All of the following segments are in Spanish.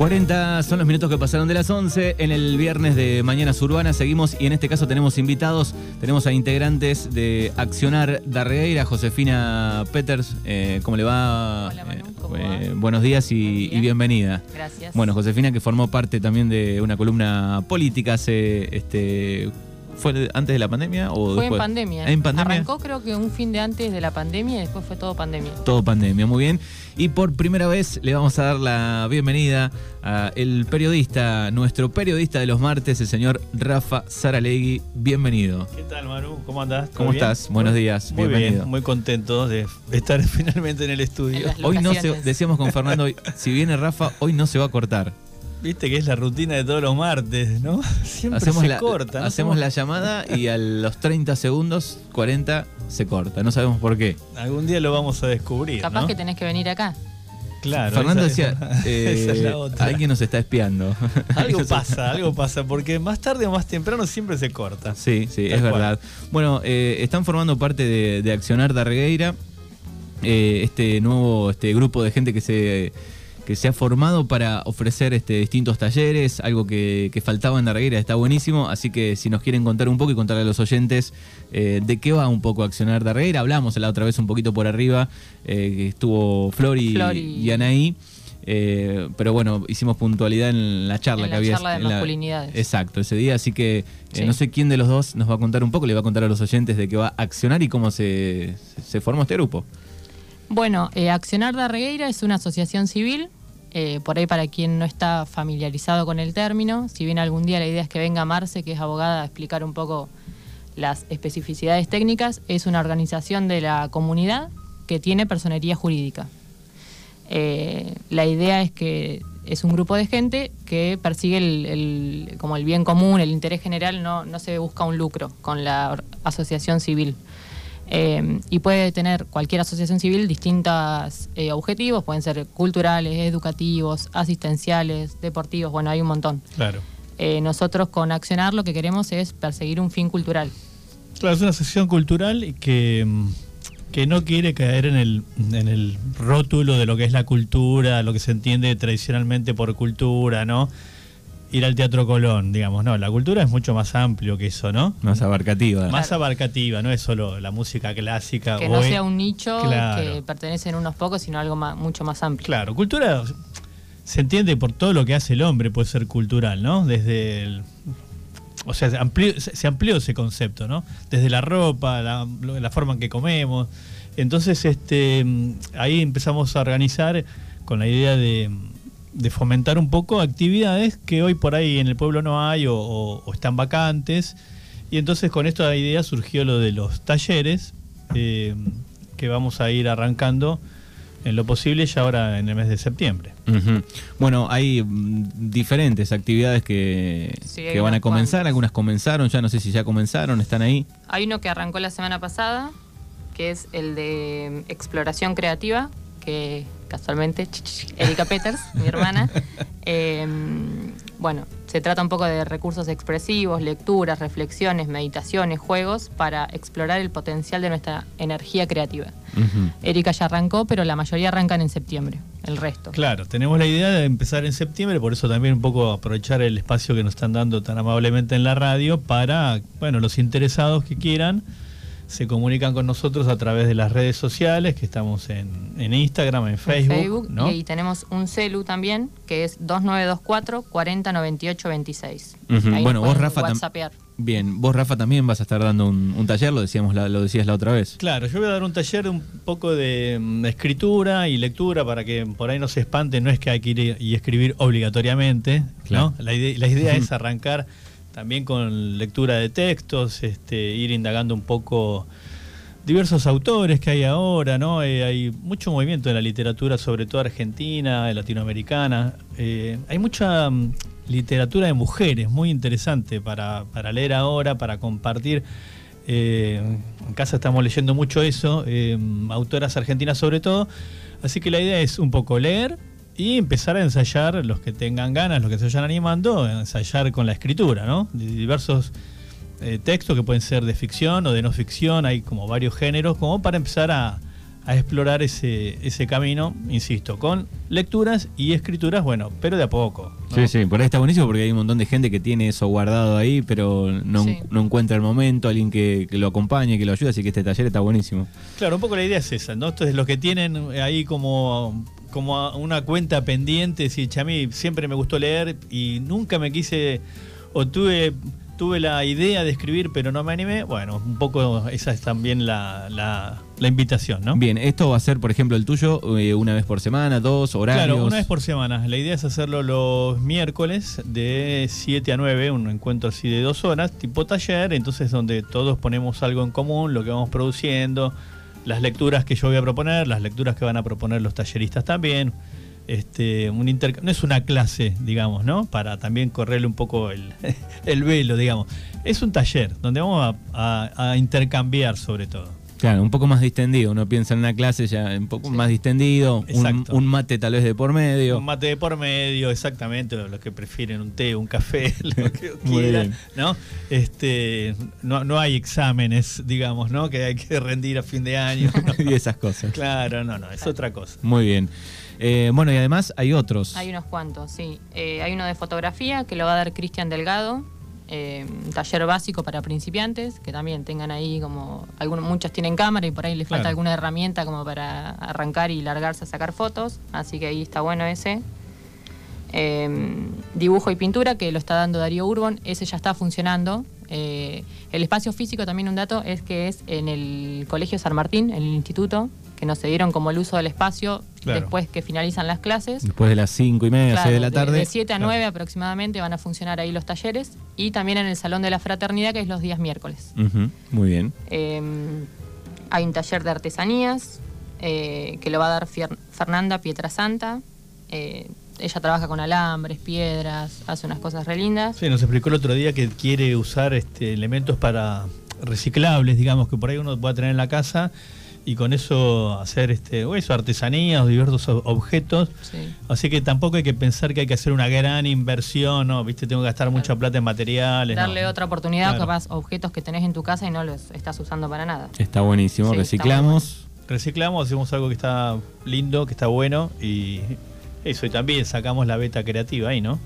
40 son los minutos que pasaron de las 11 en el viernes de Mañanas Urbanas. Seguimos y en este caso tenemos invitados. Tenemos a integrantes de Accionar Darreira, Josefina Peters. Eh, ¿Cómo le va? Hola, Manu, ¿cómo Eh, va? buenos días y, Buen día. y bienvenida. Gracias. Bueno, Josefina que formó parte también de una columna política hace este ¿Fue antes de la pandemia o fue después? en pandemia. ¿En pandemia? Arrancó creo que un fin de antes de la pandemia y después fue todo pandemia. Todo pandemia, muy bien. Y por primera vez le vamos a dar la bienvenida a el periodista, nuestro periodista de los martes, el señor Rafa Saralegui. Bienvenido. ¿Qué tal, Manu? ¿Cómo andás? ¿Todo ¿Cómo bien? estás? Buenos días, Muy bienvenido. bien, muy contento de estar finalmente en el estudio. En Hoy no se, decíamos con Fernando, si viene Rafa, hoy no se va a cortar. Viste que es la rutina de todos los martes, ¿no? Siempre Hacemos, se la, corta. ¿no? hacemos la llamada y a los 30 segundos, 40, se corta. No sabemos por qué. Algún día lo vamos a descubrir, Capaz ¿no? que tenés que venir acá. Claro. Fernando esa- decía, esa, eh, es la otra. alguien nos está espiando. Algo pasa, algo pasa, porque más tarde o más temprano siempre se corta. Sí, sí, Tal es cual. verdad. Bueno, eh, están formando parte de, de Accionar Darregueira, eh, este nuevo este grupo de gente que se, que se ha formado para ofrecer este, distintos talleres, algo que, que faltaba en Darregueira, está buenísimo, así que si nos quieren contar un poco y contarle a los oyentes eh, de qué va un poco Accionar Darregueira, hablamos la otra vez un poquito por arriba, eh, que estuvo Flor y, Flor y- y Anaí. eh, pero bueno, hicimos puntualidad en la charla En que la había. charla de en la- masculinidades. Exacto, ese día, así que eh, Sí. no sé quién de los dos nos va a contar un poco, le va a contar a los oyentes de qué va a accionar y cómo se, se formó este grupo. Bueno, eh, Accionar de Regueira es una asociación civil. Eh, por ahí para quien no está familiarizado con el término, si bien algún día la idea es que venga Marce, que es abogada, a explicar un poco las especificidades técnicas, es una organización de la comunidad que tiene personería jurídica. Eh, la idea es que es un grupo de gente que persigue el, como el bien común, el interés general, no, se busca un lucro con la asociación civil. Eh, y puede tener cualquier asociación civil distintos objetivos, pueden ser culturales, educativos, asistenciales, deportivos, bueno, hay un montón. Claro. Eh, nosotros con Accionar lo que queremos es perseguir un fin cultural. Claro, es una sección cultural que, mm, que no quiere caer en el, en el rótulo de lo que es la cultura, lo que se entiende tradicionalmente por cultura, ¿no? Ir al Teatro Colón, digamos, no, la cultura es mucho más amplio que eso, ¿no? Más abarcativa. Más Claro. abarcativa, no es solo la música clásica. Que no sea un nicho Claro. que pertenecen unos pocos, sino algo ma- mucho más amplio. Claro, cultura se entiende por todo lo que hace el hombre, puede ser cultural, ¿no? Desde el. O sea, se amplió, se se amplió ese concepto, ¿no? Desde la ropa, la, la forma en que comemos. Entonces, este, ahí empezamos a organizar con la idea de, de fomentar un poco actividades que hoy por ahí en el pueblo no hay o, o- o están vacantes. Y entonces con esta idea surgió lo de los talleres eh, que vamos a ir arrancando en lo posible ya ahora en el mes de septiembre. Bueno, hay mm, diferentes actividades que, Sí, que van a comenzar, algunas comenzaron, ya no sé si ya comenzaron, están ahí. Hay uno que arrancó la semana pasada, que es el de exploración creativa, que casualmente, Erika Peters, mi hermana. Eh, bueno, se trata un poco de recursos expresivos, lecturas, reflexiones, meditaciones, juegos, para explorar el potencial de nuestra energía creativa. Erika ya arrancó, pero la mayoría arrancan en septiembre, el resto. Claro, tenemos la idea de empezar en septiembre, por eso también un poco aprovechar el espacio que nos están dando tan amablemente en la radio para, bueno, los interesados que quieran se comunican con nosotros a través de las redes sociales, que estamos en, en Instagram, en En Facebook, ¿no? y tenemos un celu también, que es 2924 4098 26. Ujú. Ahí nos Bueno, vos, Rafa. Bien, vos Rafa también vas a estar dando un, un taller, lo decíamos, la- lo decías la otra vez. Claro, yo voy a dar un taller de un poco de mm, escritura y lectura para que por ahí no se espante, no es que hay que ir y escribir obligatoriamente, Claro. ¿no? La idea, la idea es arrancar también con lectura de textos, este, ir indagando un poco diversos autores que hay ahora, ¿no? Eh, hay mucho movimiento en la literatura, sobre todo argentina, latinoamericana. Eh, hay mucha mm, literatura de mujeres, muy interesante para, para leer ahora, para compartir. Eh, en casa estamos leyendo mucho eso, eh, autoras argentinas sobre todo. Así que la idea es un poco leer y empezar a ensayar, los que tengan ganas, los que se vayan animando, a ensayar con la escritura, ¿no? De diversos eh, textos que pueden ser de ficción o de no ficción, hay como varios géneros, como para empezar a, a explorar ese, ese camino, insisto, con lecturas y escrituras, bueno, pero de a poco. ¿no? Sí, sí, por ahí está buenísimo porque hay un montón de gente que tiene eso guardado ahí, pero no, Sí. no encuentra el momento, alguien que, que lo acompañe, que lo ayude, así que este taller está buenísimo. Claro, un poco la idea es esa, ¿no? Entonces los que tienen ahí como, como una cuenta pendiente, si a mí siempre me gustó leer y nunca me quise, o tuve, tuve la idea de escribir pero no me animé, bueno, un poco esa es también la, la, la invitación, ¿no? Bien, esto va a ser, por ejemplo, el tuyo eh, una vez por semana, dos horarios. Claro, una vez por semana. La idea es hacerlo los miércoles de 7 a 9, un encuentro así de dos horas, tipo taller, entonces donde todos ponemos algo en común, lo que vamos produciendo, las lecturas que yo voy a proponer, las lecturas que van a proponer los talleristas también. Este, un no es una clase, digamos, ¿no? Para también correrle un poco el, el velo, digamos. Es un taller donde vamos a intercambiar sobre todo. Claro, un poco más distendido. Uno piensa en una clase ya un poco Sí. más distendido, un, mate tal vez de por medio. Un mate de por medio, exactamente, los que prefieren un té, un café, lo que Muy quieran, bien. ¿no? Este, no, no hay exámenes, digamos, ¿no? Que hay que rendir a fin de año. ¿no? y esas cosas. claro, no, no, es otra cosa. Muy bien. Eh, bueno, y además hay otros. Hay unos cuantos, sí. Eh, hay uno de fotografía que lo va a dar Cristian Delgado, eh, taller básico para principiantes, que también tengan ahí como, algunos, muchos tienen cámara y por ahí les falta Claro. alguna herramienta como para arrancar y largarse a sacar fotos, así que ahí está bueno ese. Eh, dibujo y pintura, que lo está dando Darío Urbon, ese ya está funcionando. Eh, el espacio físico, también un dato, es que es en el Colegio San Martín, en el instituto, que nos cedieron como el uso del espacio Claro. después que finalizan las clases. Después de las cinco y media, Claro, seis de la tarde. De 7 a Claro. 9 aproximadamente van a funcionar ahí los talleres y también en el Salón de la Fraternidad, que es los días miércoles. Muy bien. Eh, hay un taller de artesanías eh, que lo va a dar Fier- Fernanda Pietrasanta. Eh, ella trabaja con alambres, piedras, hace unas cosas re lindas. Sí, nos explicó el otro día que quiere usar este, elementos para reciclables, digamos, que por ahí uno pueda tener en la casa y con eso hacer este, o eso, artesanías o diversos ob- objetos. Sí. Así que tampoco hay que pensar que hay que hacer una gran inversión, ¿no? Viste, tengo que gastar mucha plata en materiales. no. Darle otra oportunidad, Claro. capaz, objetos que tenés en tu casa y no los estás usando para nada. Está buenísimo. Sí, está Reciclamos. Reciclamos, hacemos algo que está lindo, que está bueno y eso, y también sacamos la beta creativa ahí, ¿no?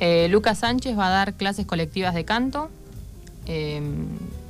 Eh, Lucas Sánchez va a dar clases colectivas de canto, eh,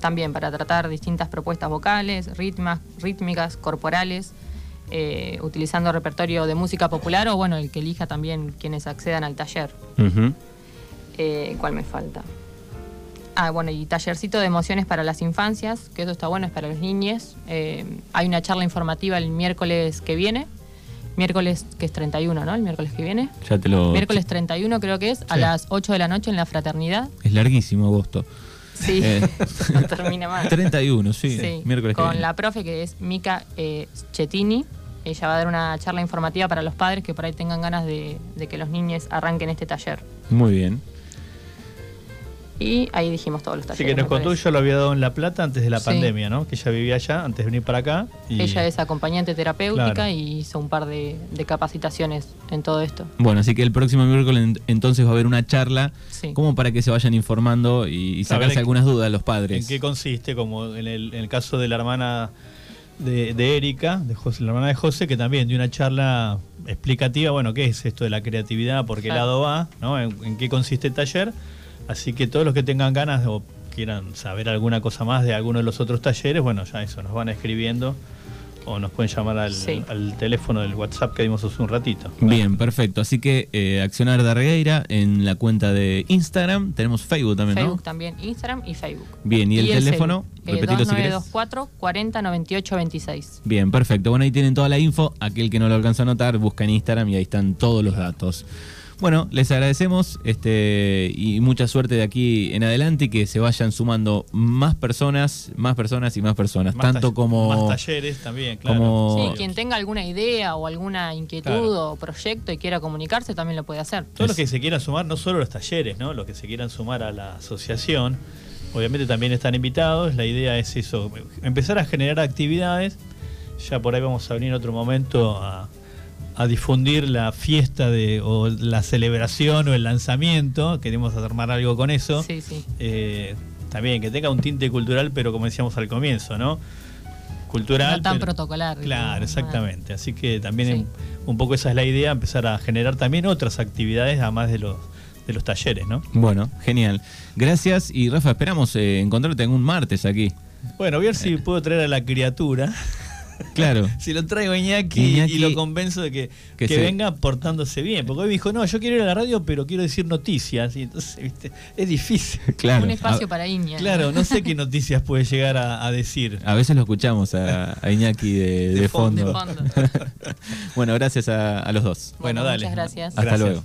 también para tratar distintas propuestas vocales, ritmas, rítmicas, corporales, eh, utilizando repertorio de música popular o bueno, el que elija también quienes accedan al taller. Eh, ¿Cuál me falta? Ah, bueno, y tallercito de emociones para las infancias, que eso está bueno, es para los niños. Eh, hay una charla informativa el miércoles que viene, miércoles que es 31, ¿no? El miércoles que viene. Ya te lo. Miércoles 31 creo que es, a las 8 de la noche en la fraternidad. Es larguísimo agosto. Sí, Eh. no termina más. 31, sí. Sí, Miércoles que con viene. la profe que es Mica eh, Chetini. Ella va a dar una charla informativa para los padres que por ahí tengan ganas de, de que los niños arranquen este taller. Muy bien. Y ahí dijimos todos los Así talleres. que nos contó, yo lo había dado en La Plata antes de la Sí. pandemia, ¿no? Que ella vivía allá antes de venir para acá. y- Ella es acompañante terapéutica Claro. y hizo un par de, de capacitaciones en todo esto. Bueno, así que el próximo miércoles en- entonces va a haber una charla Sí. como para que se vayan informando y, y sacarse en- algunas dudas los padres. ¿En qué consiste? Como en el, en el caso de la hermana de, de Erika, de José, la hermana de José, que también dio una charla explicativa, bueno, qué es esto de la creatividad, por qué Claro. lado va, ¿no? En, en qué consiste el taller. Así que todos los que tengan ganas o quieran saber alguna cosa más de alguno de los otros talleres, bueno, ya eso, nos van escribiendo o nos pueden llamar al, Sí. al teléfono del WhatsApp que dimos hace un ratito. Bien, perfecto. Así que eh, Accionar de Regueira en la cuenta de Instagram. Tenemos Facebook también, Facebook ¿no? también, Instagram y Facebook. Bien, ¿y el teléfono? celu, eh, Repetilo si querés. 2924 40 98 26. Bien, perfecto. Bueno, ahí tienen toda la info. Aquel que no lo alcanza a notar, busca en Instagram y ahí están todos los datos. Bueno, les agradecemos este, y mucha suerte de aquí en adelante y que se vayan sumando más personas, más personas y más personas. Más tanto como... Más talleres también, claro. como- Sí, quien tenga alguna idea o alguna inquietud Claro. o proyecto y quiera comunicarse también lo puede hacer. Todos los que se quieran sumar, no solo los talleres, ¿no? Los que se quieran sumar a la asociación, obviamente también están invitados. La idea es eso, empezar a generar actividades. Ya por ahí vamos a venir en otro momento a, a difundir la fiesta de, o la celebración o el lanzamiento. Queremos armar algo con eso. Sí, sí. Eh, también que tenga un tinte cultural, pero como decíamos al comienzo, ¿no? cultural. No tan pero- protocolar. Claro, exactamente. Así que también Sí. en- un poco esa es la idea, empezar a generar también otras actividades además de los de los talleres, ¿no? Bueno, genial. Gracias y Rafa, esperamos eh, encontrarte algún martes aquí. Bueno, voy a ver si puedo traer a la criatura. Claro. Si lo traigo a Iñaki, Iñaki- y lo convenzo de que, que que se- venga portándose bien. Porque hoy dijo, no, yo quiero ir a la radio, pero quiero decir noticias. Y entonces, viste, es difícil. Claro. Un espacio a, para Iña. Claro, no sé qué noticias puede llegar a, a decir. a veces lo escuchamos a, a Iñaki de, de De fondo. fondo. De fondo. bueno, gracias a, a los dos. Bueno, dale. Muchas gracias. Hasta Gracias. luego.